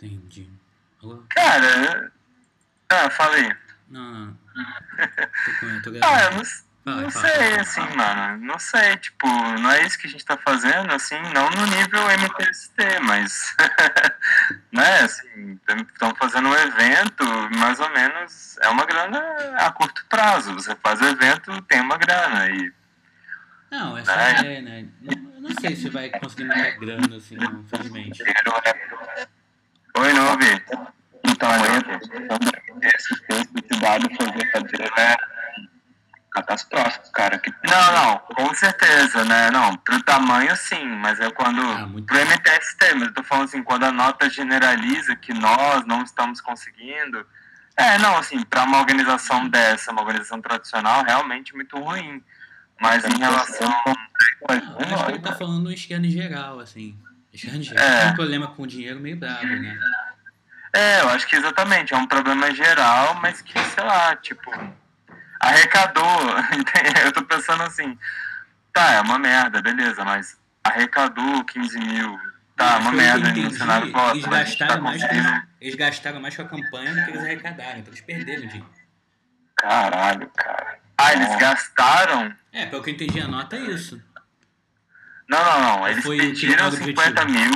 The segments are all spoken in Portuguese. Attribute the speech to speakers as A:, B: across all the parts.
A: Entendi. Alô?
B: Cara, ah, falei.
A: Não, não. Tô, com, tô
B: Ah, eu não,
A: Fala,
B: não
A: fala,
B: sei,
A: fala.
B: assim, mano. Não sei, tipo, não é isso que a gente tá fazendo, assim, não no nível MTST, mas. né, assim, estamos fazendo um evento, mais ou menos, é uma grana a curto prazo. Você faz evento, tem uma grana. E
A: Não, essa é a ideia, né? Não, eu não sei se vai conseguir muita grana, assim, não, infelizmente.
B: Oi, não ouvi.
C: Então, a esse texto desse dado foi verdadeiro é catastrófico, cara. Que
B: Não, não, com certeza, né? Não, pro tamanho sim, mas é quando.
A: Ah, muito
B: pro MTST, mas eu tô falando assim, quando a nota generaliza que nós não estamos conseguindo. É, não, assim, pra uma organização dessa, uma organização tradicional, realmente muito ruim. Mas em relação.
A: Acho que ele tá falando esquerda em geral, assim.
B: É.
A: Tem um problema com dinheiro meio brabo, né?
B: É, eu acho que exatamente, é um problema geral, mas que, sei lá, tipo, arrecadou. eu tô pensando assim, tá, é uma merda, beleza, mas arrecadou 15 mil, tá, uma
A: que eu
B: merda no cenário
A: Eles
B: tá
A: gastaram, mais
B: conseguindo.
A: com, eles gastaram mais com a campanha do que eles arrecadaram, então eles perderam dinheiro.
C: Caralho, cara.
B: Ah, eles
C: Nossa.
B: gastaram?
A: É, pelo que eu entendi a nota é isso.
B: Não, não, não, eles
A: Foi
B: pediram
A: objetivo.
B: 50 mil,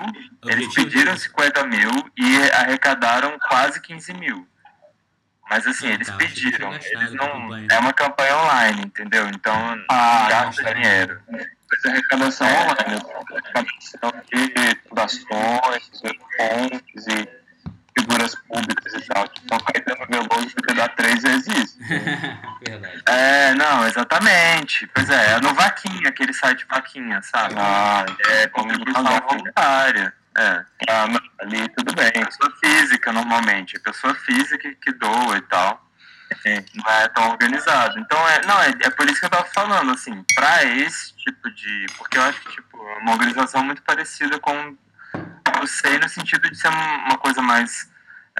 B: eles
A: Objetivo
B: pediram
A: deles.
B: 50 mil e arrecadaram quase 15 mil. Mas assim,
A: Ah,
B: eles
A: tá,
B: pediram, eles
A: a
B: não. É uma campanha online, entendeu? Então
C: Ah,
B: não gasta
A: gasta
B: dinheiro.
C: Essa arrecadação online, arrecadação de fundações, fontes e figuras públicas e tal. Tipo, o Caetano Veloso dar três vezes isso.
A: Verdade.
B: É, não, exatamente. Pois é, é no Vaquinha, aquele site Vaquinha, sabe?
C: Ah,
B: É contribuição voluntária. É.
C: ah, ali tudo bem.
B: Pessoa física, normalmente. É pessoa física que doa e tal.
C: Sim.
B: Não é tão organizado. Então, é, não, é, é por isso que eu tava falando, assim, pra esse tipo de. Porque eu acho que, tipo, é uma organização muito parecida com o SEI no sentido de ser uma coisa mais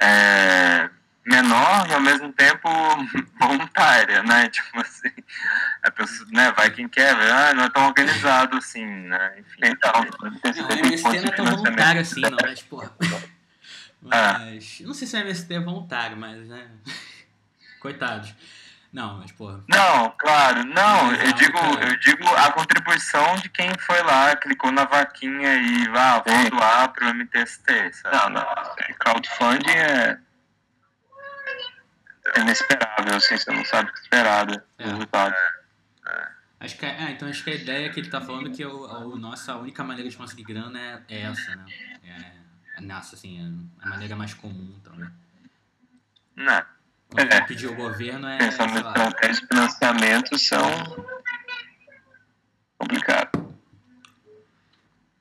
B: é, menor e ao mesmo tempo voluntária, né? Tipo assim, a pessoa, né, vai quem quer, ah, não é tão organizado assim, né? Enfim.
C: Então,
A: Não, o MST não é tão voluntário assim, não, mas, porra.
B: Ah.
A: Mas. Não sei se o MST é voluntário, mas, né? Coitados. Não, mas, porra.
B: Não, claro, não, eu digo, eu digo a contribuição de quem foi lá, clicou na vaquinha e ah, vou doar pro MTST, sabe?
C: Não, não. Crowdfunding é, é inesperável, assim, você não sabe o que esperar do
A: É.
C: resultado.
A: Acho que, ah, então acho que a ideia que ele tá falando é que o, o nossa a única maneira de conseguir grana é, é essa, né? É, é nessa, assim, é a maneira mais comum também.
B: Não.
A: Quando
C: É.
A: pedir ao governo é.
C: Pensando
A: lá,
C: estratégias de financiamento são complicados.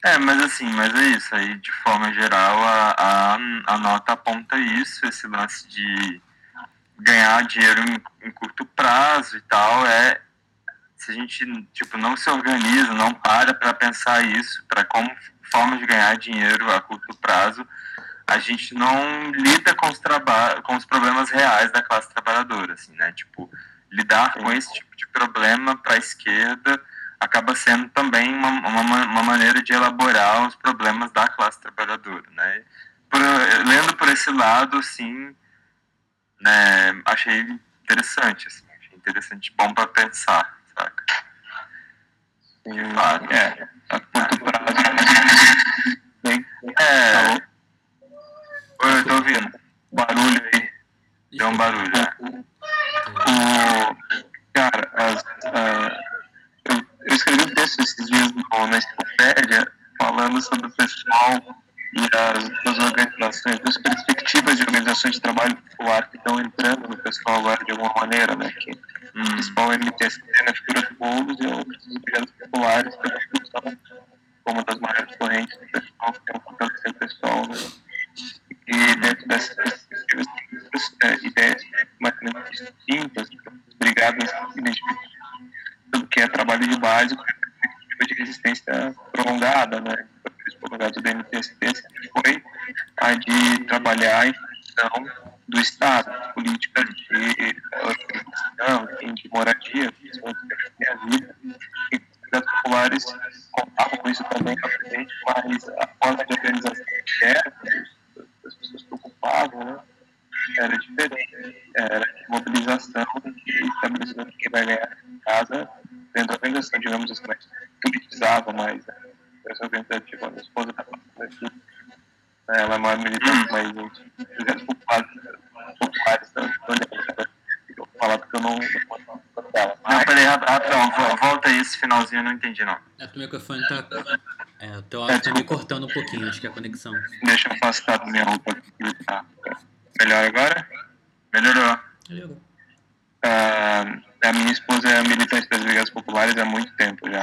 B: É, mas assim, mas é isso, aí de forma geral a, a, a nota aponta isso, esse lance de ganhar dinheiro em, em curto prazo e tal, é se a gente tipo não se organiza, não para para pensar isso, para como forma de ganhar dinheiro a curto prazo, a gente não lida com os com os problemas reais da classe trabalhadora, assim, né? Tipo, lidar com esse tipo de problema para a esquerda acaba sendo também uma, uma, uma maneira de elaborar os problemas da classe trabalhadora, né? Por, lendo por esse lado, sim, né, achei interessante, assim, achei interessante, bom para pensar, saca?
C: E,
B: fato.
C: é, a curto prazo. Bem,
B: É,
C: Alô?
B: Oi, eu tô ouvindo,
C: barulho aí.
B: deu um barulho, é.
C: O, cara, as, ah, eu, eu escrevi um texto esses dias no, na enciclopédia falando sobre o pessoal e as, as organizações, as perspectivas de organizações de trabalho popular que estão entrando no pessoal agora de alguma maneira, né? Que o
B: Hum,
C: principal MTST na figura do Boulos e outros projetos populares pela discussão como uma das maiores correntes do pessoal que tem um fortalecer o pessoal, né?
A: that's, that's microfone tá. É, o teu áudio tá me cortando um pouquinho, acho que é a conexão.
C: Deixa eu afastar minha roupa aqui. Tá. Melhor agora?
B: Melhorou.
A: Melhorou.
C: Uh, a minha esposa é militante das Brigadas Populares há muito tempo já.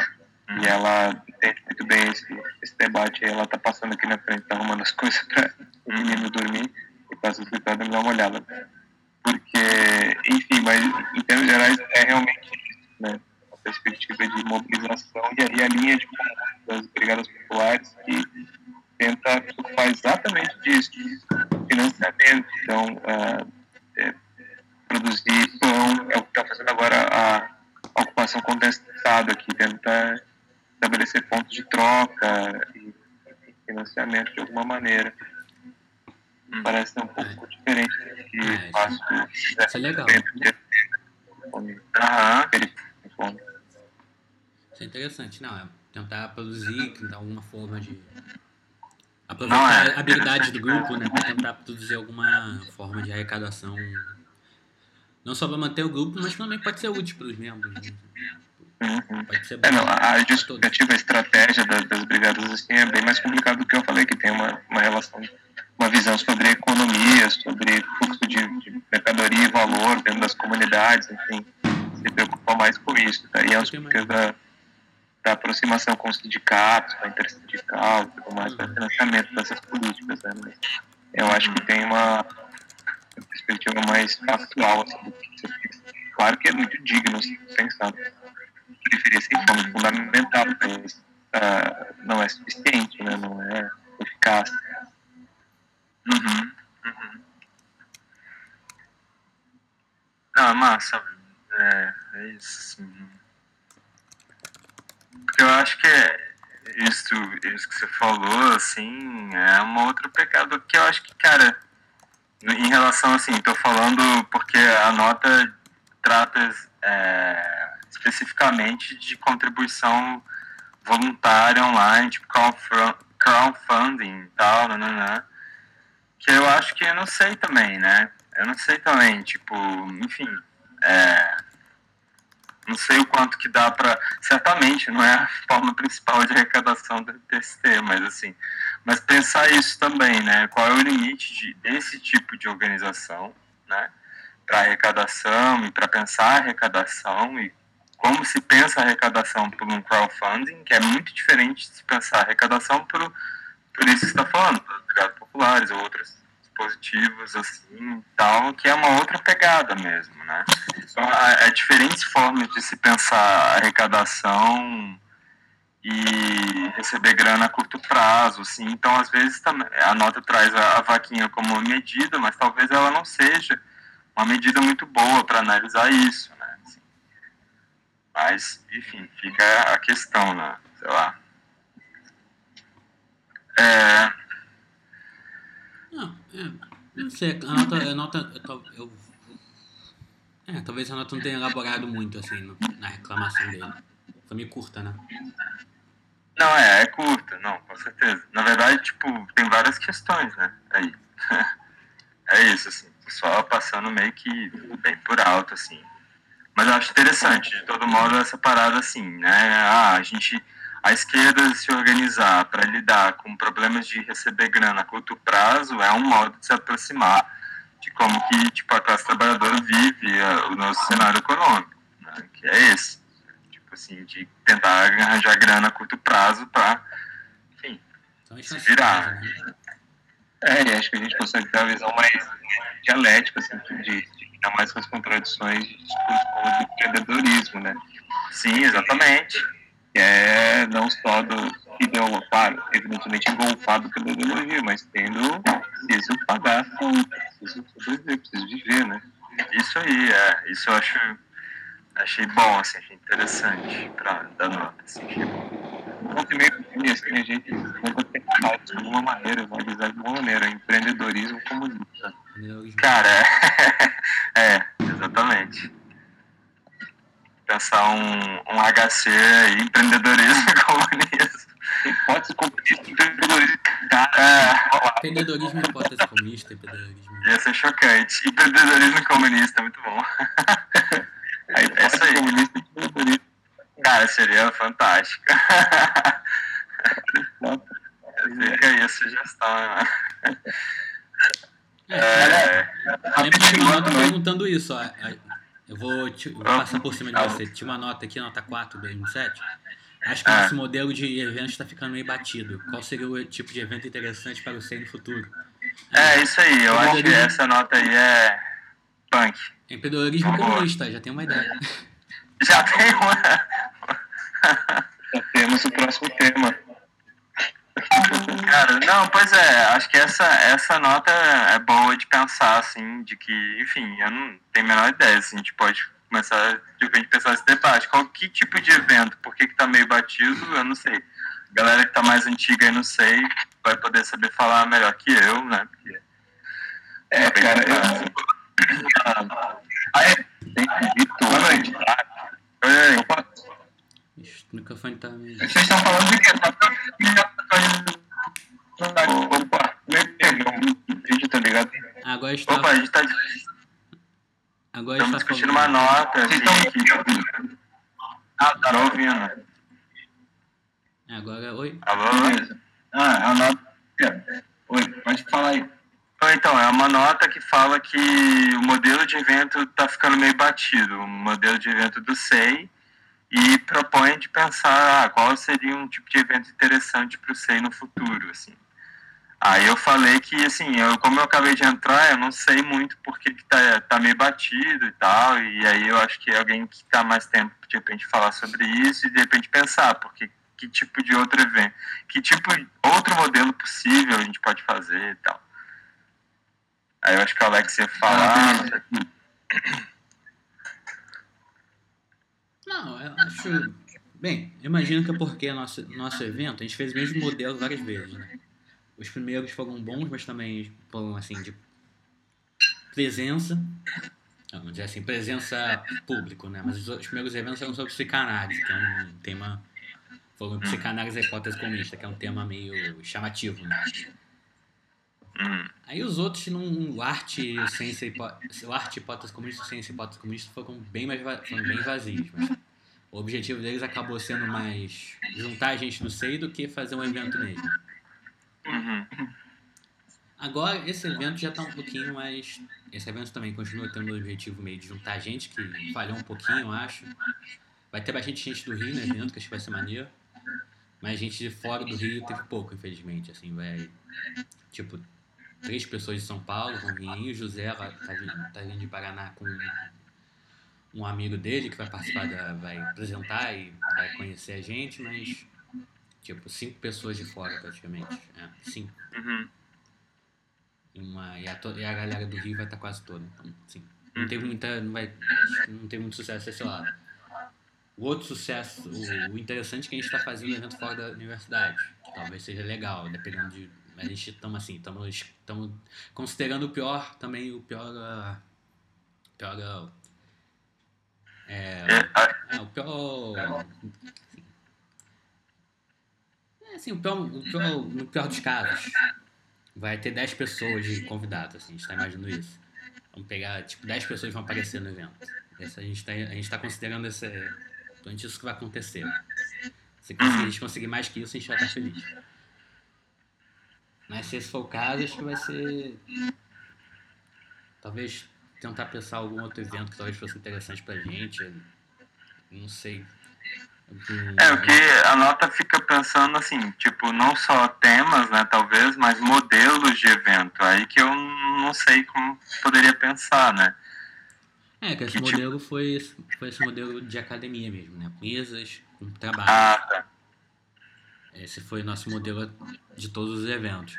C: Uhum. E ela entende muito bem esse, esse debate. Ela tá passando aqui na frente, tá arrumando as coisas para o menino dormir e passa o escritório e dá uma olhada. Porque, enfim, mas em termos gerais é realmente isso, né? A perspectiva de mobilização e aí a linha de das Brigadas Populares que tenta faz exatamente disso, financiamento. Então, uh, é, produzir pão é o que está fazendo agora a ocupação contestada, que tenta estabelecer pontos de troca e financiamento de alguma maneira. Hum. Parece ser um pouco é. diferente do que é, faço.
A: Isso é legal.
C: Aham.
A: Isso é interessante, não, é tentar produzir, tentar alguma forma de aproveitar não, é. a habilidade do grupo, né, para tentar produzir alguma forma de arrecadação, não só para manter o grupo, mas também pode ser útil para os membros. Né?
C: Uhum. Pode ser é, não, a justificativa, a estratégia das, das brigadas assim é bem mais complicado do que eu falei, que tem uma, uma relação, uma visão sobre economia, sobre fluxo de, de mercadoria e valor dentro das comunidades, enfim, se preocupa mais com isso. Daí é os da, da aproximação com os sindicatos, com a intersindical e tudo mais, para uhum. financiamento dessas políticas. Né? Mas eu acho que tem uma perspectiva mais factual, assim, Claro que é muito digno se pensar preferir sem fome fundamental, mas uh, não é suficiente, né? não é eficaz.
B: Uhum, uhum. Ah, massa. É, é isso. Porque eu acho que é isso, isso que você falou, assim, é uma outra pegada que eu acho que, cara, em relação, assim, tô falando porque a nota trata é, especificamente de contribuição voluntária online, tipo crowdfunding e tal, nananã, que eu acho que eu não sei também, né? Eu não sei também, tipo, enfim, é, não sei o quanto que dá para certamente não é a forma principal de arrecadação do TST, mas assim, mas pensar isso também, né? Qual é o limite de, desse tipo de organização, né? Para arrecadação e para pensar arrecadação e como se pensa arrecadação por um crowdfunding, que é muito diferente de se pensar arrecadação por, por isso que está falando, por dados populares ou outros dispositivos assim, tal, que é uma outra pegada mesmo, né? Então, há, há diferentes formas de se pensar arrecadação e receber grana a curto prazo, assim. Então, às vezes, a nota traz a, a vaquinha como uma medida, mas talvez ela não seja uma medida muito boa para analisar isso, mas, enfim, fica a questão, né? Sei lá. É...
A: Não, é, não sei, a nota, a nota eu, é, talvez a nota não tenha elaborado muito, assim, no, na reclamação dele. Foi meio curta, né?
B: Não, é, é curta, não, com certeza. Na verdade, tipo, tem várias questões, né? Aí. é isso, assim, só passando meio que bem por alto, assim. Mas eu acho interessante, de todo modo, essa parada assim, né? Ah, a gente, a esquerda se organizar para lidar com problemas de receber grana a curto prazo é um modo de se aproximar de como que tipo, a classe trabalhadora vive o nosso cenário econômico, né? que é esse. Tipo assim, de tentar arranjar grana a curto prazo para, enfim, se virar. Né?
C: É, acho que a gente consegue ter uma visão mais dialética, assim, de ainda mais com as contradições de discurso como do empreendedorismo, né?
B: Sim, exatamente.
C: Que é não só do ideologia, claro, evidentemente engolfado pela ideologia, mas tendo, preciso pagar preciso sobreviver, preciso viver, né?
B: Isso aí, é. Isso eu acho, achei bom, assim, achei interessante para dar nota, assim, achei bom.
C: Volta e meio, assim, a gente tenta tentar de alguma maneira, analisar de alguma maneira, empreendedorismo comunista.
B: Cara, é, é, exatamente. Pensar um, um HC aí, empreendedorismo comunista.
C: Hipótese comunista, empreendedorismo. Cara,
A: Empreendedorismo, hipótese comunista, empreendedorismo.
B: ia ser chocante. Empreendedorismo comunista, muito bom.
C: a hipótese
B: aí.
C: comunista e empreendedorismo.
B: Cara, seria fantástico. Fica aí a sugestão, né?
A: É,
B: É,
A: uma nota
C: né?
A: perguntando isso, ó. Eu vou, te- vou passar por cima de você. Tinha uma nota aqui, nota 4, 2007. Acho que o
B: Ah.
A: nosso modelo de evento está ficando meio batido. Qual seria o tipo de evento interessante para você no futuro?
B: é isso aí, eu acho que essa nota aí é punk.
A: Empreendedorismo
B: Boa.
A: comunista, já tem uma ideia.
B: Já tem uma.
C: Já temos o próximo tema.
B: Cara, não, pois é, acho que essa, essa nota é boa de pensar, assim, de que, enfim, eu não tenho a menor ideia, assim, a gente pode começar de repente pensar esse debate. Qual que tipo de evento? Por que, que tá meio batido? Eu não sei. Galera que tá mais antiga aí, não sei, vai poder saber falar melhor que eu, né? Porque
C: É,
B: bem
C: cara, eu. Opa,
B: a gente tá,
A: agora
B: estamos
A: está
B: discutindo
A: falando.
B: uma nota
C: Vocês estão
B: que- Ah, tá ouvindo.
A: Agora, oi.
B: Alô?
C: Ah, a nota. Oi, pode falar aí.
B: Então, é uma nota que fala que o modelo de evento está ficando meio batido, o modelo de evento do SEI, e propõe de pensar ah, qual seria um tipo de evento interessante para o SEI no futuro, assim. Aí eu falei que, assim, eu, como eu acabei de entrar, eu não sei muito porque que tá, tá meio batido e tal, e aí eu acho que alguém que está mais tempo, de repente, falar sobre isso e de repente pensar, porque que tipo de outro evento, que tipo, outro modelo possível a gente pode fazer e tal. Aí eu acho que o Alex ia falar.
A: Não, eu acho. Bem, imagino que é porque nosso, nosso evento, a gente fez o mesmo modelo várias vezes, né? Os primeiros foram bons, mas também foram assim, de presença. Vamos dizer assim, presença público, né? Mas os, primeiros eventos eram sobre psicanálise, que é um tema. Foram psicanálise e hipótese comunista, que é um tema meio chamativo, né? Aí os outros, o arte, ciência, hipó- o arte, hipótese comunista, ciência, hipótese comunista foram bem mais foram bem vazios. Mas o objetivo deles acabou sendo mais juntar a gente no seio do que fazer um evento mesmo.
B: Uhum,
A: Agora, esse evento já está um pouquinho mais. Esse evento também continua tendo o objetivo meio de juntar gente, que falhou um pouquinho, eu acho. Vai ter bastante gente do Rio no evento, que acho que vai ser maneiro. Mas gente de fora do Rio teve pouco, infelizmente. Assim, vai. Tipo, três pessoas de São Paulo vão vir. O José tá, vindo, tá vindo de Paraná com um amigo dele que vai participar da. vai apresentar e vai conhecer a gente, mas. Tipo, cinco pessoas de fora praticamente. É, cinco.
B: uhum,
A: E, uma, e, a, e a galera do Rio vai estar quase toda. Então, sim. Não teve muita. Não, vai, não teve muito sucesso esse lado. O outro sucesso, o, o interessante é que a gente está fazendo um evento fora da universidade. Talvez seja legal, dependendo de. A gente estamos assim, estamos considerando o pior também, o pior. ah, pior ah, é,
B: É,
A: é, o pior. Assim, o pior, o pior, no pior dos casos. Vai ter 10 pessoas de convidados, assim, a gente tá imaginando isso. Vamos pegar, tipo, 10 pessoas vão aparecer no evento. Esse, a, gente tá, a gente tá considerando esse. Durante isso que vai acontecer. Se a gente conseguir mais que isso, a gente vai estar feliz. Mas se esse for o caso, acho que vai ser. Talvez tentar pensar algum outro evento que talvez fosse interessante pra gente. Não sei.
B: É, o que a nota fica pensando assim, tipo, não só temas, né, talvez, mas modelos de evento. Aí que eu não sei como poderia pensar, né?
A: É, que esse
B: Que tipo-
A: modelo foi, esse- foi esse modelo de academia mesmo, né? Mesas, com trabalho.
B: Ah, tá.
A: Esse foi o nosso modelo de todos os eventos.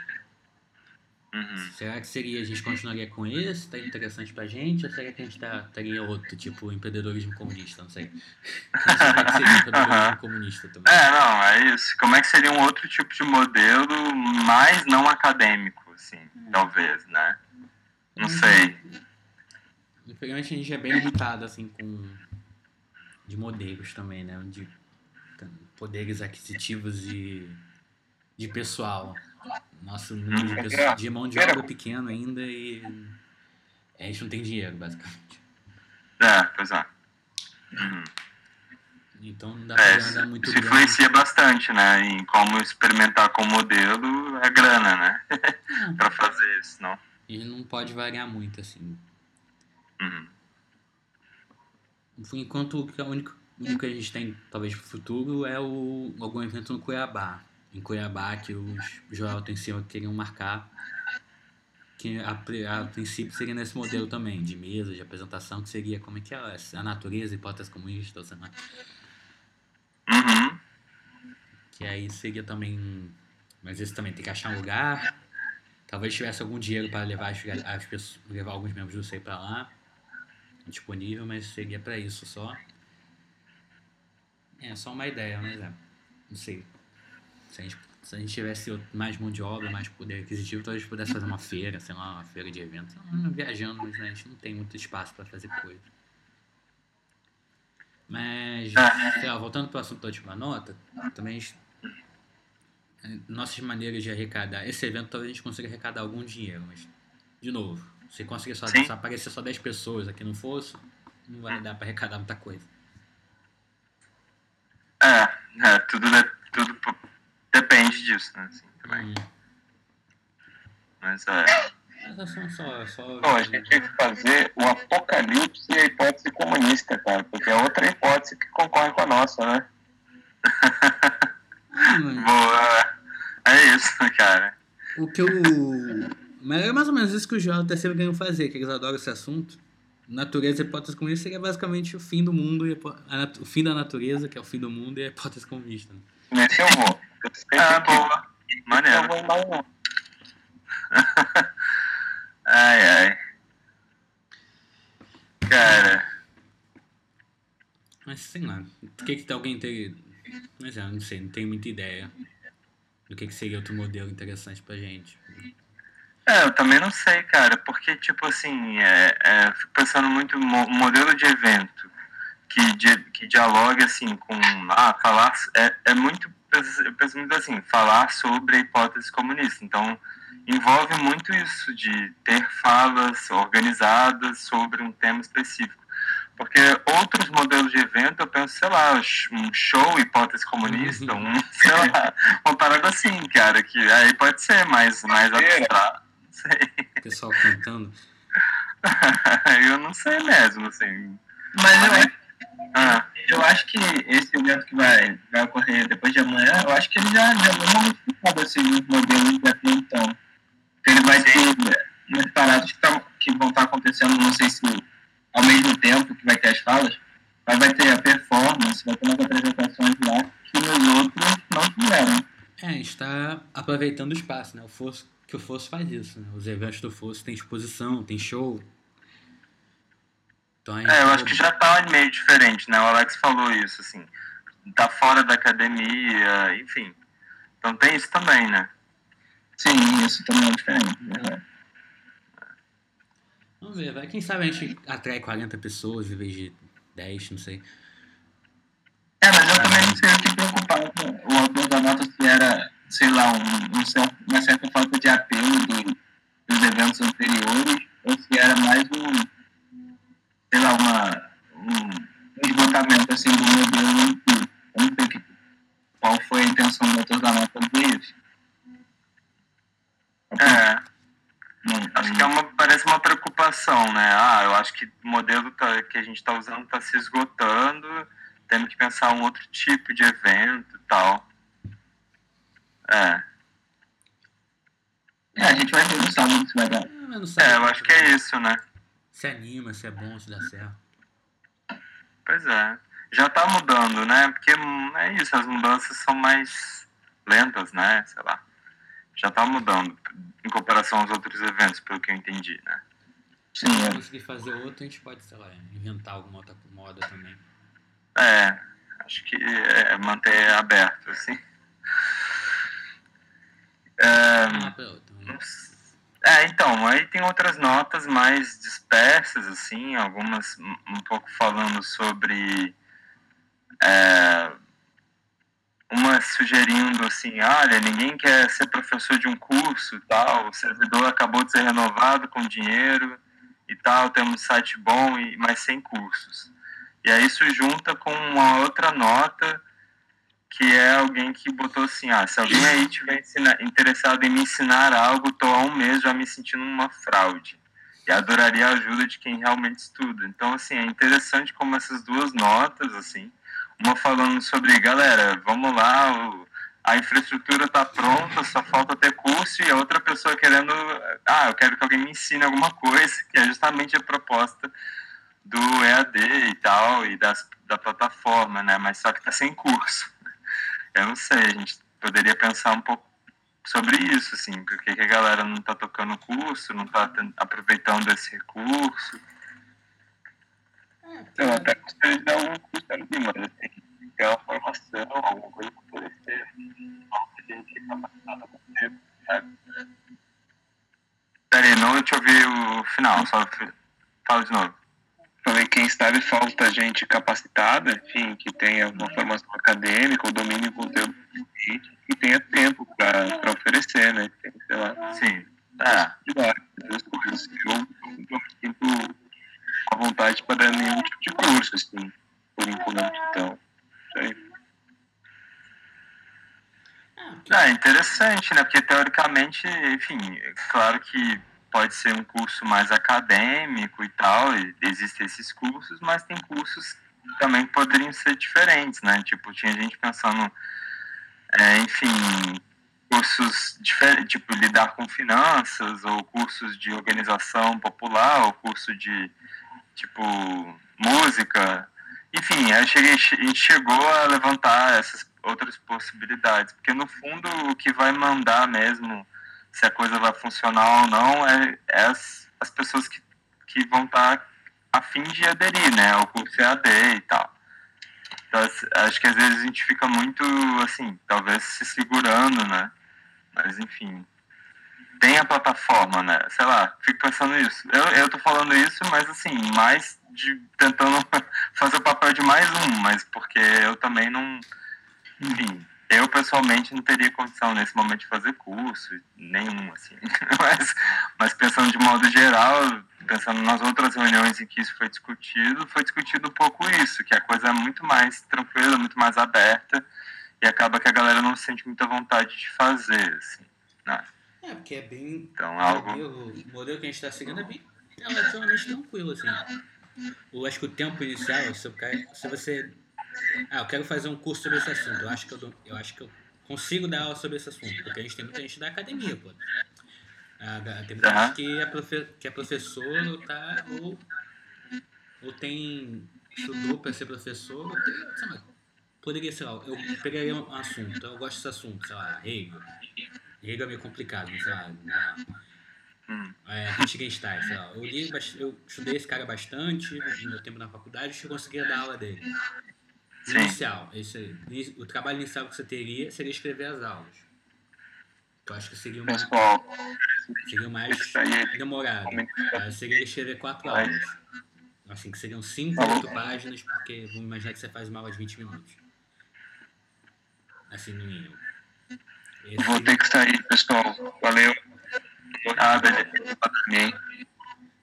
B: Uhum.
A: Será que seria, a gente continuaria com esse? Tá interessante pra gente? Ou será que a gente tá, teria outro, tipo empreendedorismo comunista? Não sei. Como é que seria empreendedorismo comunista também.
B: É, não, é isso. Como é que seria um outro tipo de modelo mais não acadêmico, assim, talvez, né? Não sei.
A: Infelizmente a gente é bem limitado, assim, com. de modelos também, né? De poderes aquisitivos e de pessoal. Nosso número de, uhum. pessoa, de mão de obra pequeno ainda e a gente não tem dinheiro, basicamente.
B: É, pois é. Uhum.
A: Então não dá pra é, dar muito
B: Isso influencia bastante, né? Em como experimentar com o modelo a grana, né? É. pra fazer isso, não?
A: E não pode variar muito, assim.
B: Uhum.
A: Enquanto o único, único que a gente tem, talvez, pro futuro é o, algum evento no Cuiabá. Em Cuiabá, que os Joel tem cima queriam marcar. Que a, a, princípio seria nesse modelo também, de mesa, de apresentação, que seria como é que é a natureza, hipótese comunista, sei lá.
B: Uhum.
A: Que aí seria também. Mas esse também tem que achar um lugar. Talvez tivesse algum dinheiro para levar as, as pessoas, levar alguns membros do SEI para lá disponível, mas seria para isso só. É só uma ideia, mas é. Não sei. Se a gente, se a gente tivesse mais mão de obra, mais poder aquisitivo, talvez pudesse fazer uma feira, sei lá, uma feira de eventos. Viajando, mas né, a gente não tem muito espaço para fazer coisa. Mas, sei lá, voltando para o assunto da última nota, também nossas maneiras de arrecadar. Esse evento talvez a gente consiga arrecadar algum dinheiro, mas, de novo, se conseguir só, só aparecer só 10 pessoas aqui no fosso, não vai dar para arrecadar muita coisa.
B: É, é tudo, né, tudo depende disso, né? Assim, também. Hum. Mas é.
A: Mas são só, só...
C: Pô, a gente tem que fazer o apocalipse e a hipótese comunista, cara, porque é outra hipótese que concorre com a nossa, né?
B: Boa. É isso, cara.
A: O que eu. Mas é mais ou menos isso que o João terceiro ganhou fazer, que eles adoram esse assunto. Natureza e hipótese comunista seria basicamente o fim do mundo, e a, o fim da natureza, que é o fim do mundo, e a hipótese comunista. Né?
C: Nesse eu vou.
B: Ah, boa. Maneiro. Eu vou ai, ai. Cara.
A: Mas sei lá. Por que, que alguém tem. Mas é, não sei, não tenho muita ideia do que, que seria outro modelo interessante pra gente.
B: É, eu também não sei, cara, porque, tipo assim, é, é, fico pensando muito no modelo de evento que, de, que dialoga, assim, com, ah, falar, é, é muito, eu penso muito assim, falar sobre a hipótese comunista, então envolve muito isso, de ter falas organizadas sobre um tema específico. Porque outros modelos de evento, eu penso, sei lá, um show hipótese comunista, uhum. um, sei lá, uma parada assim, cara, que aí pode ser mais, mais abstrato, não sei.
A: Pessoal cantando.
B: eu não sei mesmo, assim.
C: Mas eu, acho, ah. eu acho que esse evento que vai, vai ocorrer depois de amanhã, eu acho que ele já, já vai modificado assim, os modelos de até então. Ele vai ter umas paradas que, tá, que vão estar tá acontecendo, não sei se ao mesmo tempo que vai ter as falas, mas vai ter a performance, vai ter umas apresentações lá que nos outros não tiveram.
A: É, a gente está aproveitando o espaço, né? O Fosso, que o Fosso faz isso, né? Os eventos do Fosso tem exposição, tem show.
B: Então, é, eu acho que já tá meio diferente, né? O Alex falou isso, assim. Tá fora da academia, enfim. Então tem isso também, né?
C: Sim, isso também é diferente, verdade.
A: Vamos ver, vai. Quem sabe a gente atrai 40 pessoas em vez de 10, não sei.
C: É, mas eu também não sei o que preocupava o autor da nota se era, sei lá, um, um, uma certa falta de apelo do, dos eventos anteriores, ou se era mais um, sei lá, uma, um esgotamento assim, do modelo em. Eu não sei que, qual foi a intenção do autor da nota dizer isso.
B: É. Acho que é uma, parece uma preocupação, né? Ah, eu acho que o modelo tá, que a gente está usando está se esgotando, temos que pensar um outro tipo de evento e tal. É.
C: É, a gente vai ver, não sabe se vai dar.
B: É, eu acho que é isso, né?
A: Se anima, se é bom, se dá certo.
B: Pois é. Já tá mudando, né? Porque hum, é isso, as mudanças são mais lentas, né? Sei lá já está mudando em comparação aos outros eventos, pelo que eu entendi, né?
A: Se a gente conseguir fazer outro, a gente pode, sei lá, inventar alguma outra moda também.
B: É, acho que é manter aberto, assim. É, ah, então. É, então, aí tem outras notas mais dispersas, assim, algumas um pouco falando sobre é, uma sugerindo assim, olha, ninguém quer ser professor de um curso tal, o servidor acabou de ser renovado com dinheiro e tal, temos site bom, e, mas sem cursos. E aí isso junta com uma outra nota que é alguém que botou assim, ah, se alguém aí tiver interessado em me ensinar algo, tô há um mês já me sentindo uma fraude. E adoraria a ajuda de quem realmente estuda. Então, assim, é interessante como essas duas notas, assim, uma falando sobre, galera, vamos lá, a infraestrutura está pronta, só falta ter curso, e a outra pessoa querendo, ah, eu quero que alguém me ensine alguma coisa, que é justamente a proposta do EAD e tal, e das, da plataforma, né? Mas só que está sem curso. Eu não sei, a gente poderia pensar um pouco sobre isso, assim, porque que a galera não está tocando o curso, não está aproveitando esse recurso.
C: Eu até gostaria de dar um curso ali, mas assim, é uma formação, alguma coisa para poder ser gente capacitada com o tempo, sabe?
B: Peraí, não te ouvi o final, só fala de novo.
C: Falei, quem sabe falta gente capacitada, enfim, que tenha uma formação acadêmica ou domínio conteúdo e tenha tempo para oferecer, né? Tem, sei lá.
B: Sim.
C: De várias coisas. Eu não sinto a vontade para dar nenhum tipo de curso, assim, por enquanto. Então, isso aí.
B: É interessante, né? Porque teoricamente, enfim, é claro que pode ser um curso mais acadêmico e tal, e existem esses cursos, mas tem cursos que também poderiam ser diferentes, né? Tipo, tinha gente pensando, é, enfim, cursos diferentes, tipo, lidar com finanças, ou cursos de organização popular, ou curso de, tipo, música. Enfim, a gente chegou a levantar essas outras possibilidades, porque no fundo o que vai mandar mesmo se a coisa vai funcionar ou não é, é as, as pessoas que, que vão estar tá a fim de aderir, né, ao curso EAD e tal. Então, acho que às vezes a gente fica muito, assim, talvez se segurando, né, mas enfim, tem a plataforma, né, sei lá, fico pensando nisso. Eu, eu tô falando isso, mas assim, mais de tentando fazer o papel de mais um, mas porque eu também não, enfim, eu, pessoalmente, não teria condição nesse momento de fazer curso, nenhum, assim. mas, mas pensando de modo geral, pensando nas outras reuniões em que isso foi discutido, foi discutido um pouco isso, que a coisa é muito mais tranquila, muito mais aberta, e acaba que a galera não sente muita vontade de fazer, assim, né?
A: É, porque é bem...
B: Então, algo...
A: O modelo que a gente está seguindo é bem relativamente tranquilo, assim. Eu acho que o tempo inicial, se, se você ah, eu quero fazer um curso sobre esse assunto. Eu acho que eu, eu, acho que eu consigo dar aula sobre esse assunto, porque a gente tem muita gente da academia, pô. Ah, tem muita gente que é, profe, que é professor tá, ou, ou tem estudou para ser professor, ou tem, sei lá, poderia, sei lá, eu pegaria um assunto, eu gosto desse assunto, sei lá, Hegel. Hegel é meio complicado, sei lá, hum. é, Wittgenstein, sei lá. Eu, li, eu estudei esse cara bastante no meu tempo na faculdade e conseguia dar aula dele. Sim. Inicial, isso aí. O trabalho inicial que você teria seria escrever as aulas. Eu acho que seria mais,
C: Pessoal,
A: seria mais demorado. Eu seria escrever quatro aulas. Assim, que seriam cinco, oito páginas, porque vamos imaginar que você faz uma aula de 20 minutos. Assim, no mínimo.
C: Esse Vou ter que sair, pessoal. Valeu.
B: Ah, beleza.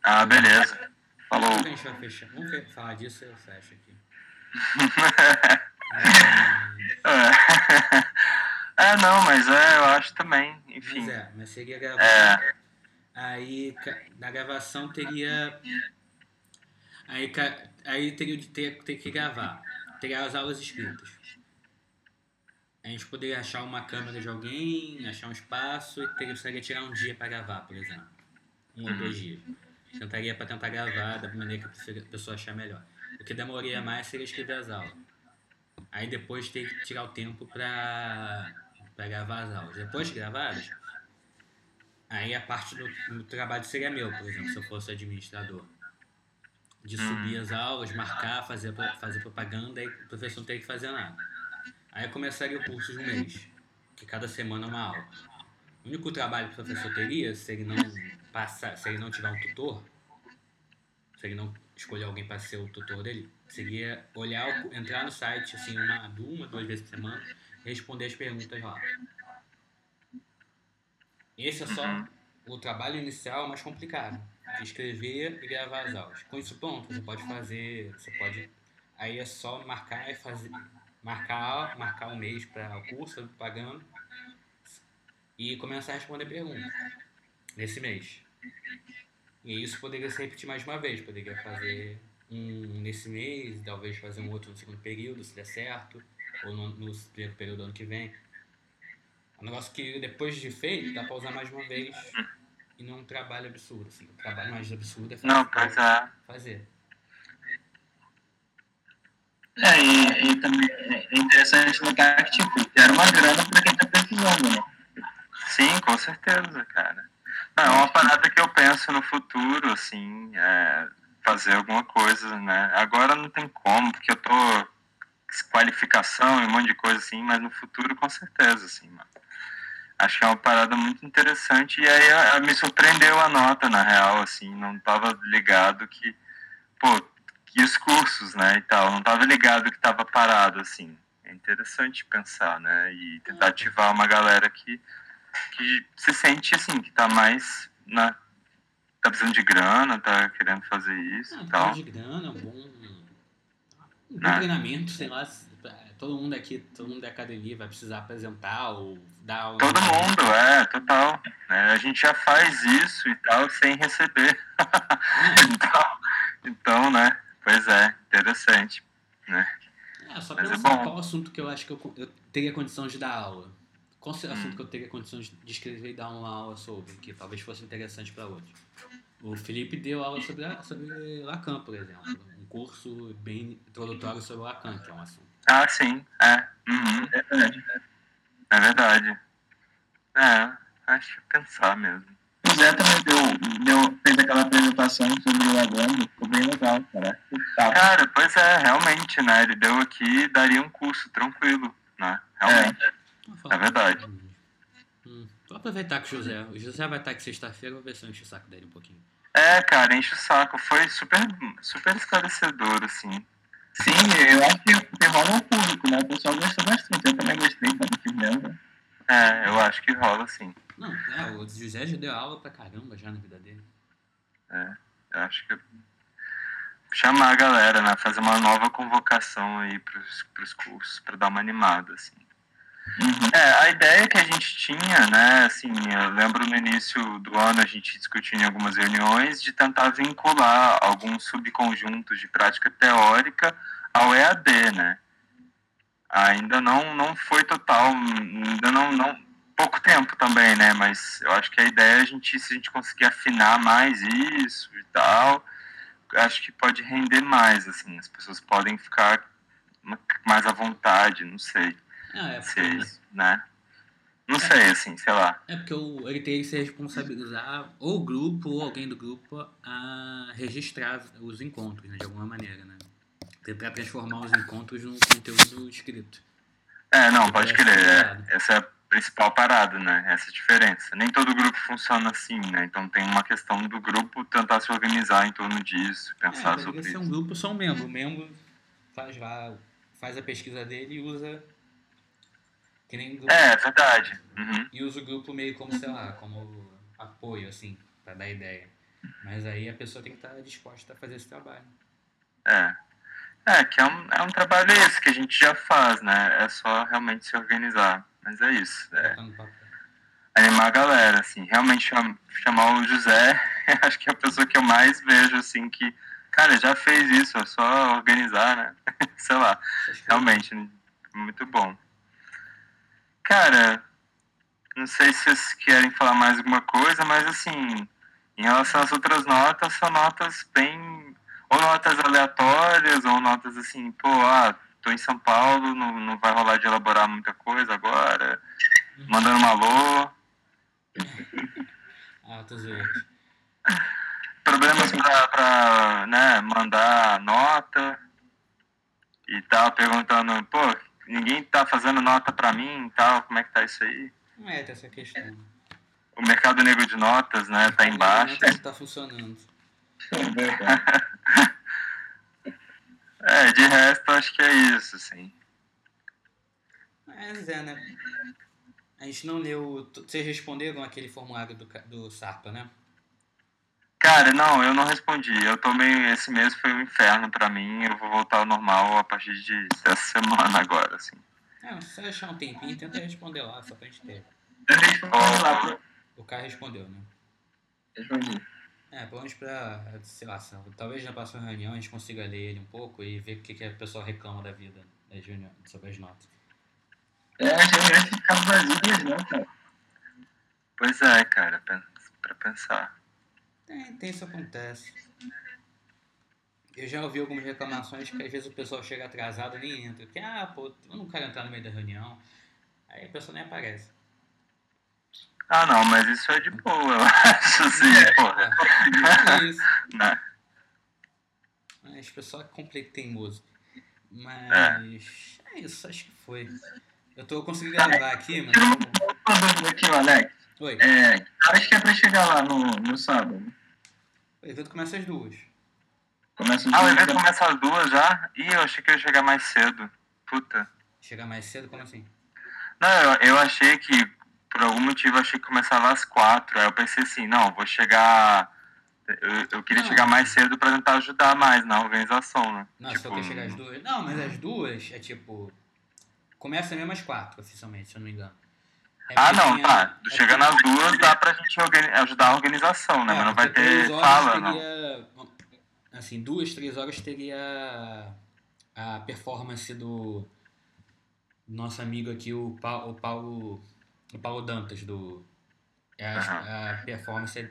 B: Ah, beleza. Falou.
A: Vamos, fechar. Vamos falar disso e eu fecho aqui.
B: é, não, mas é, eu acho também, enfim.
A: Mas é, mas seria gravar. É. Aí na gravação teria. Aí, aí teria de ter, ter que gravar. Teria as aulas escritas. A gente poderia achar uma câmera de alguém, achar um espaço e teria, precisaria tirar um dia para gravar, por exemplo. Um ou dois dias. Tentaria para tentar gravar da maneira que a pessoa achar melhor. O que demoraria mais seria escrever as aulas. Aí depois ter que tirar o tempo para gravar as aulas. Depois de gravadas, aí a parte do, do, trabalho seria meu, por exemplo, se eu fosse administrador. De subir as aulas, marcar, fazer, fazer propaganda, e o professor não teria que fazer nada. Aí começaria o curso de um mês, que cada semana é uma aula. O único trabalho que o professor teria, se ele não passar, se ele não tiver um tutor, se ele não escolher alguém para ser o tutor dele, seria olhar, entrar no site assim uma, uma duas vezes por semana responder as perguntas lá. Esse é só
B: Uhum.
A: o trabalho inicial mais complicado. Escrever e gravar as aulas. Com isso pronto, você pode fazer, você pode. Aí é só marcar e fazer. Marcar, marcar um mês para o curso, pagando, e começar a responder perguntas nesse mês. E isso poderia se repetir mais uma vez, poderia fazer um nesse mês, talvez fazer um outro no segundo período, se der certo, ou no, no primeiro período do ano que vem. É um negócio que depois de feito, dá pra usar mais uma vez e não é um trabalho absurdo. Assim. O trabalho mais absurdo é fazer.
B: Não, pois é.
A: fazer.
C: É, e, e também é interessante notar que, tipo, era uma grana pra quem tá precisando, né?
B: Sim, com certeza, cara. É uma parada que eu penso no futuro, assim, é fazer alguma coisa, né? Agora não tem como, porque eu tô qualificação e um monte de coisa assim, mas no futuro com certeza, assim, mano. Acho que é uma parada muito interessante e aí a- a- me surpreendeu a nota, na real, assim, não tava ligado que, pô, que os cursos, né, e tal, não tava ligado que tava parado, assim. É interessante pensar, né, e tentar ativar uma galera que, que se sente, assim, que tá mais na... tá precisando de grana, tá querendo fazer isso
A: Ah,
B: e
A: um
B: tal.
A: de grana, um bom. Um bom
B: Né?
A: treinamento, sei lá. se- Todo mundo aqui, todo mundo da academia vai precisar apresentar ou dar aula.
B: Todo mundo, é, total. né? A gente já faz isso e tal sem receber.
A: É,
B: então, então, né? Pois é, interessante. Né?
A: É, só
B: Mas é bom.
A: qual assunto que eu acho que eu, eu teria condição de dar aula. Qual
B: Hum.
A: assunto que eu teria condição de escrever e dar uma aula sobre, que talvez fosse interessante para outros. O Felipe deu aula sobre, a- sobre Lacan, por exemplo. Um curso bem introdutório sobre Lacan, que é um assunto.
B: Ah, sim, é. Uhum,
C: É verdade.
B: é verdade. É, acho que pensar mesmo.
C: O Zé também deu, deu, fez aquela apresentação sobre o Lagando, ficou bem legal, cara.
B: Cara, pois é, realmente, né? Ele deu aqui e daria um curso tranquilo, né? Realmente.
A: Falar.
B: É verdade.
A: Hum, vou aproveitar com o José. O José vai estar aqui sexta-feira, vou ver se eu encho o saco dele um pouquinho.
B: É, cara, enche o saco. Foi super, super esclarecedor, assim.
C: Sim, eu acho que, que rola um público, né? O pessoal gostou bastante, eu também gostei quando tive vendo.
B: É, eu acho que rola, sim.
A: Não, é, o José já deu aula pra caramba já na vida dele.
B: Eu acho que chamar a galera, né? Fazer uma nova convocação aí pros, pros cursos, pra dar uma animada, assim. É, a ideia que a gente tinha, né, assim, eu lembro no início do ano a gente discutindo em algumas reuniões de tentar vincular alguns subconjuntos de prática teórica ao EAD, né? Ainda não, não foi total, ainda não, não, pouco tempo também, né, mas eu acho que a ideia é a gente, se a gente conseguir afinar mais isso e tal, acho que pode render mais, assim, as pessoas podem ficar mais à vontade, não sei
A: Ah, é porque,
B: né? Não sei, assim, sei lá.
A: é porque o, ele teria que se responsabilizar, ou o grupo, ou alguém do grupo, a registrar os encontros, né, de alguma maneira, né? Tentar transformar os encontros num conteúdo escrito.
B: É, não, pode
A: Parece
B: crer. é. essa é a principal parada, né? Essa diferença. Nem todo grupo funciona assim, né? Então tem uma questão do grupo tentar se organizar em torno disso,
A: É,
B: pensar
A: deveria
B: sobre isso.
A: um grupo, só um membro. O membro faz lá, faz a pesquisa dele e usa. Que nem grupo.
B: É, é verdade. Uhum.
A: E usa o grupo meio como, sei lá, como apoio, assim, pra dar ideia. Mas aí a pessoa tem que estar disposta a fazer esse trabalho.
B: É. É, que é um, é um trabalho esse que a gente já faz, né? É só realmente se organizar. Mas é isso. É. Animar a galera, assim, realmente cham- chamar o José, acho que é a pessoa que eu mais vejo, assim, que, cara, já fez isso, é só organizar, né? Sei lá, realmente, muito bom. Cara, não sei se vocês querem falar mais alguma coisa, mas, assim, em relação às outras notas, são notas bem, ou notas aleatórias, ou notas, assim, pô, ah, tô em São Paulo, não, não vai rolar de elaborar muita coisa agora, mandando um alô,
A: Ah, tô zoando.
B: problemas pra, pra né, mandar nota e tal, perguntando, pô, ninguém tá fazendo nota pra mim e tal, como é que tá isso aí?
A: Não é, tem essa questão.
B: O mercado negro de notas, né, tá em baixa.
A: Tá funcionando.
C: É
B: de resto, acho que é isso, assim.
A: Mas é, né? A gente não leu. Vocês responderam aquele formulário do, do Sarpa, né?
B: Cara, não, eu não respondi. Eu tomei. Esse mês foi um inferno pra mim. Eu vou voltar ao normal a partir de dessa semana agora, assim.
A: É, se você achar um tempinho, tenta responder lá, só pra gente ter.
D: Eu respondi lá.
A: O cara respondeu, né?
D: Respondi.
A: É, pelo menos pra, sei lá, talvez na próxima reunião a gente consiga ler ele um pouco e ver o que, que a pessoa reclama da vida das reuniões, sobre as notas.
D: É, as reuniões ficam vazias, né, cara?
B: Pois é, cara, pra pensar.
A: Tem, tem, isso acontece. Eu já ouvi algumas reclamações que às vezes o pessoal chega atrasado e nem entra. Porque, ah, pô, eu não quero entrar no meio da reunião. Aí a pessoa nem aparece.
B: Ah, não, mas isso é de boa, eu acho, assim, é, porra.
A: É isso. Né? Mas o pessoal é completo teimoso. Mas é. é. isso, acho que foi. Eu tô conseguindo gravar aqui, mas.
D: Aqui, Alex.
A: Oi.
D: É, acho que é pra chegar lá no, no sábado?
A: O evento começa às duas.
D: Começa
B: ah, o evento começa às duas já? Ih, eu achei que ia chegar mais cedo. Puta.
A: Chegar mais cedo? Como assim?
B: Não, eu, eu achei que, por algum motivo, eu achei que começava às quatro. Aí eu pensei assim, não, vou chegar. Eu, eu queria não. chegar mais cedo pra tentar ajudar mais na organização, né?
A: Não, tipo... queria chegar às duas. Não, mas às duas é tipo. Começa mesmo às quatro, oficialmente, se eu não me engano.
B: É ah, não, tá. É Chegando às duas, dá pra gente ajudar a organização, né? É, Mas não vai ter fala,
A: não. Assim, duas, três horas teria a performance do nosso amigo aqui, o Paulo, o Paulo, o Paulo Dantas, do. A, a, performance,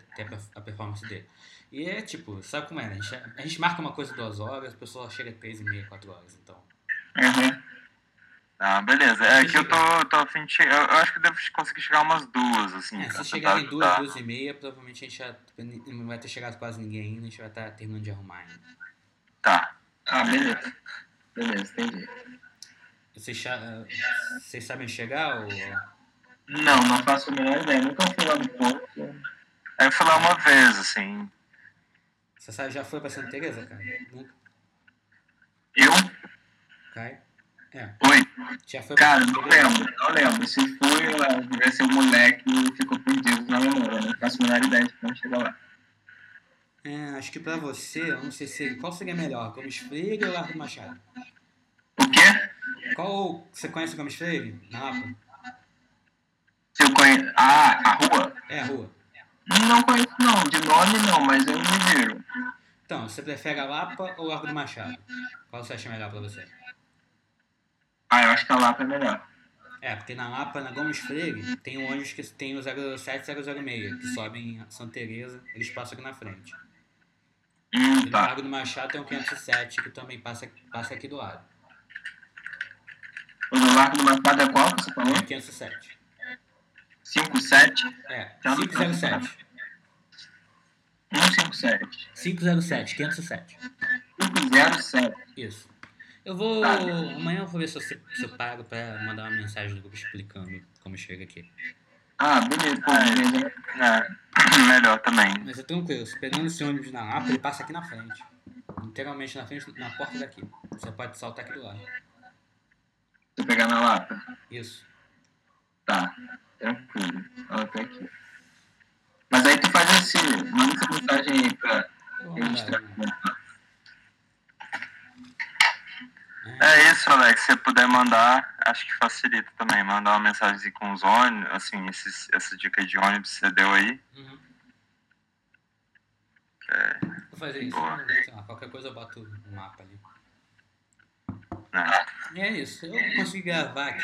A: a performance dele. E é tipo, sabe como é? Né? A gente, a gente marca uma coisa duas horas, a pessoa chega três e meia, quatro horas, então.
D: Uhum.
B: Ah, beleza. É que eu tô, tô a fim de chegar. Eu acho que devo conseguir chegar umas duas, assim.
A: É, se chegar em duas, duas e meia, provavelmente a gente já não vai ter chegado quase ninguém ainda, a gente vai estar tá terminando de arrumar ainda.
B: Tá.
D: Ah, beleza. Beleza, entendi.
A: Vocês, vocês sabem chegar ou.
D: Não, não faço a menor ideia. Nunca fui lá no ponto.
B: Eu fui lá uma vez, assim.
A: Você sabe, já foi pra Santa Teresa, cara? Nunca.
D: Eu?
A: Cai. É.
D: Oi? Já foi Cara, não lembro, não lembro. Se foi, ela devia ser um moleque e ficou perdido na memória. Não faço a menor ideia de como chegar lá.
A: É, acho que pra você, eu não sei se. Qual seria melhor, Gomes Freire ou Largo Machado?
D: O quê?
A: Qual. Você conhece o Gomes Freire? Na Lapa?
D: Se eu conheço. Ah, a rua?
A: É, a rua.
D: Não conheço, não. De nome, não, mas eu me viro.
A: Então, você prefere a Lapa ou Largo do Machado? Qual você acha melhor pra você?
D: Ah, eu acho que a Lapa é melhor.
A: É, porque na Lapa, na Gomes Freire, tem ônibus que tem o 07 e 006, que sobem em Santa Teresa, eles passam aqui na frente.
D: Hum,
A: e no Lago do Machado tem o 507, que também passa, passa aqui do lado.
D: O do Largo do Machado é qual que você falou?
A: É 507.
D: 57?
A: É, 507.
D: 157.
A: 507, 507.
D: 507.
A: Isso. Eu vou. Amanhã eu vou ver se eu, se eu pago pra mandar uma mensagem do grupo explicando como chega aqui.
D: Ah, beleza, pô, beleza.
B: É, melhor também.
A: Mas é tranquilo, se pegando esse ônibus na Lapa, ele passa aqui na frente. Literalmente na frente, na porta daqui. Você pode saltar aqui do lado.
D: Se pegar na Lapa?
A: Isso.
D: Tá, tranquilo. Olha até aqui. Mas aí tu faz assim, manda essa mensagem aí pra registrar.
B: É isso, Alex. Se você puder mandar, acho que facilita também. Mandar uma mensagem com os ônibus, assim, esses, essa dica de ônibus que você deu aí.
A: Uhum.
B: É,
A: Vou fazer isso. Lá, qualquer coisa eu boto um mapa ali. É. E é isso. Eu consegui gravar aqui.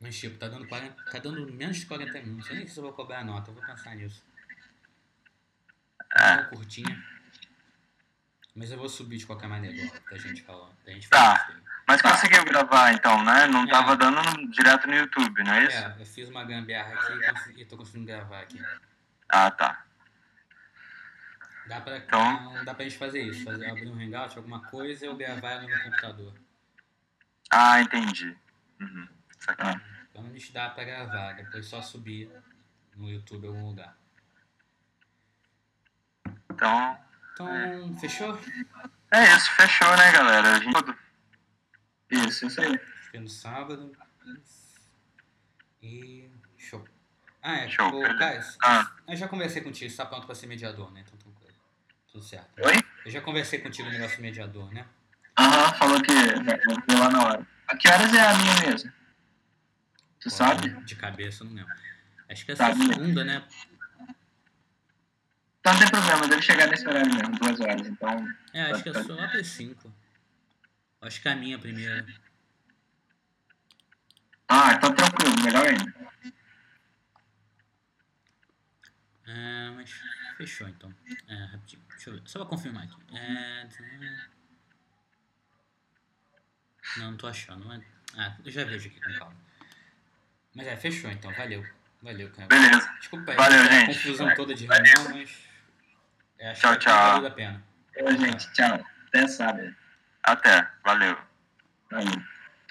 A: Mas, tipo, tá dando, 40, tá dando menos de 40 minutos. Eu nem sei se eu vou cobrar a nota. Eu vou pensar nisso. É. curtinha. Mas eu vou subir de qualquer maneira, da gente. Da gente
B: tá. Mas conseguiu gravar então, né? Não é. tava dando no, direto no YouTube, não é isso?
A: É, eu fiz uma gambiarra aqui e, tô conseguindo gravar aqui.
B: Ah, tá.
A: Dá pra, então... dá pra gente fazer isso, fazer, abrir um hangout, alguma coisa e eu gravar no meu computador.
B: Ah, entendi. Uhum.
A: Então a gente dá pra gravar, depois só subir no YouTube em algum lugar.
B: Então,
A: então, fechou?
B: É isso, fechou, né, galera? A gente...
D: Isso, isso aí.
A: XP no sábado. E. Show. Ah, é.
B: Show,
A: Ô. Caio,
B: Ah.
A: eu já conversei contigo, você tá pronto pra ser mediador, né? Então tranquilo. Tudo certo.
D: Oi?
A: Eu já conversei contigo no negócio mediador, né?
D: Aham, falou que vai vai lá na hora. A que horas é a minha mesa? Tu sabe?
A: De cabeça, não lembro. Acho que é
D: Sabe.
A: segunda, né?
D: Tá, não tem problema, deve chegar nesse horário mesmo, duas horas. Então,
A: É, acho que é só lá para 5. Acho que é a minha primeira.
D: ah, então tranquilo, melhor ainda.
A: É, mas fechou então. É, rapidinho. Deixa eu ver. Só pra confirmar aqui. É... Não, não tô achando. Não é... Ah, eu já vejo aqui com calma. Mas é, fechou então. Valeu. Valeu, cara.
B: Beleza.
A: Desculpa aí
B: Valeu,
A: a
B: gente.
A: confusão toda de reunião, mas. É, acho
B: Tchau,
A: que
B: tchau.
A: valeu a pena.
D: Gente, tchau. Até sábado.
B: Até. Valeu.
D: Valeu.